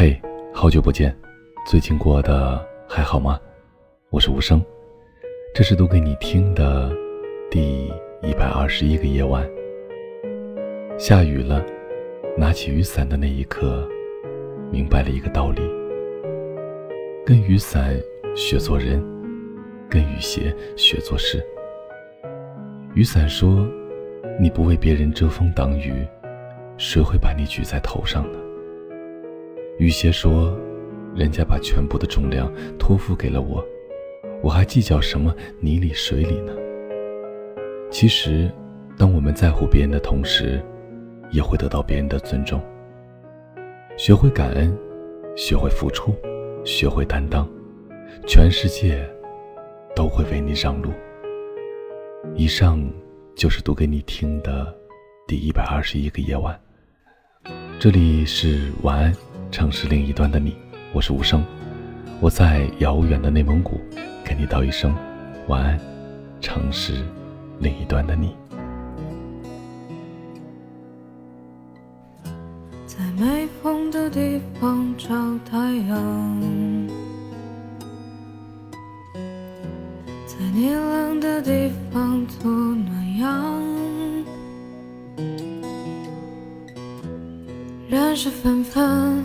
嘿，好久不见，最近过得还好吗？我是无声，这是读给你听的第一百二十一个夜晚。下雨了，拿起雨伞的那一刻，明白了一个道理：跟雨伞学做人，跟雨鞋学做事。雨伞说：“你不为别人遮风挡雨，谁会把你举在头上呢？”雨鞋说：“人家把全部的重量托付给了我，我还计较什么泥里水里呢？”其实，当我们在乎别人的同时，也会得到别人的尊重。学会感恩，学会付出，学会担当，全世界都会为你让路。以上就是读给你听的第一百二十一个夜晚。这里是晚安，城市另一端的你，我是无声，我在遥远的内蒙古，跟你道一声晚安，城市另一端的你。在没风的地方找太阳，在你冷的地方做暖阳。人事纷纷，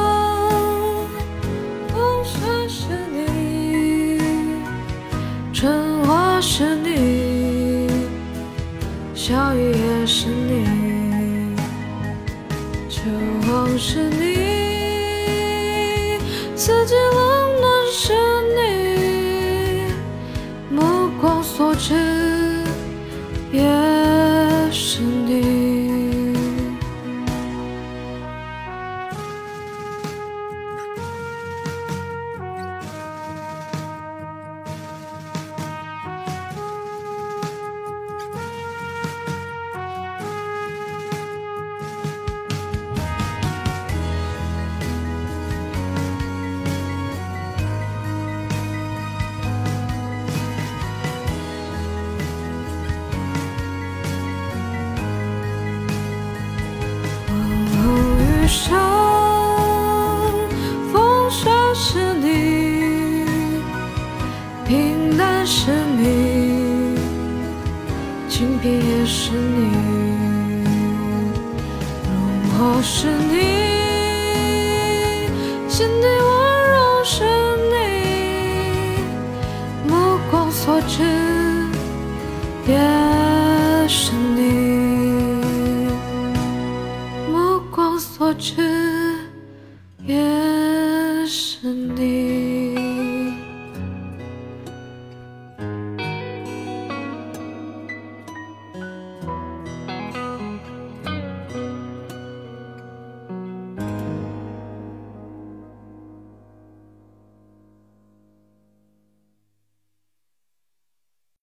春花是你，小雨也是你，秋风是你，四季冷暖是你，目光所至也是你。生，风霜是你，平淡是你，清贫也是你，荣华是你，心底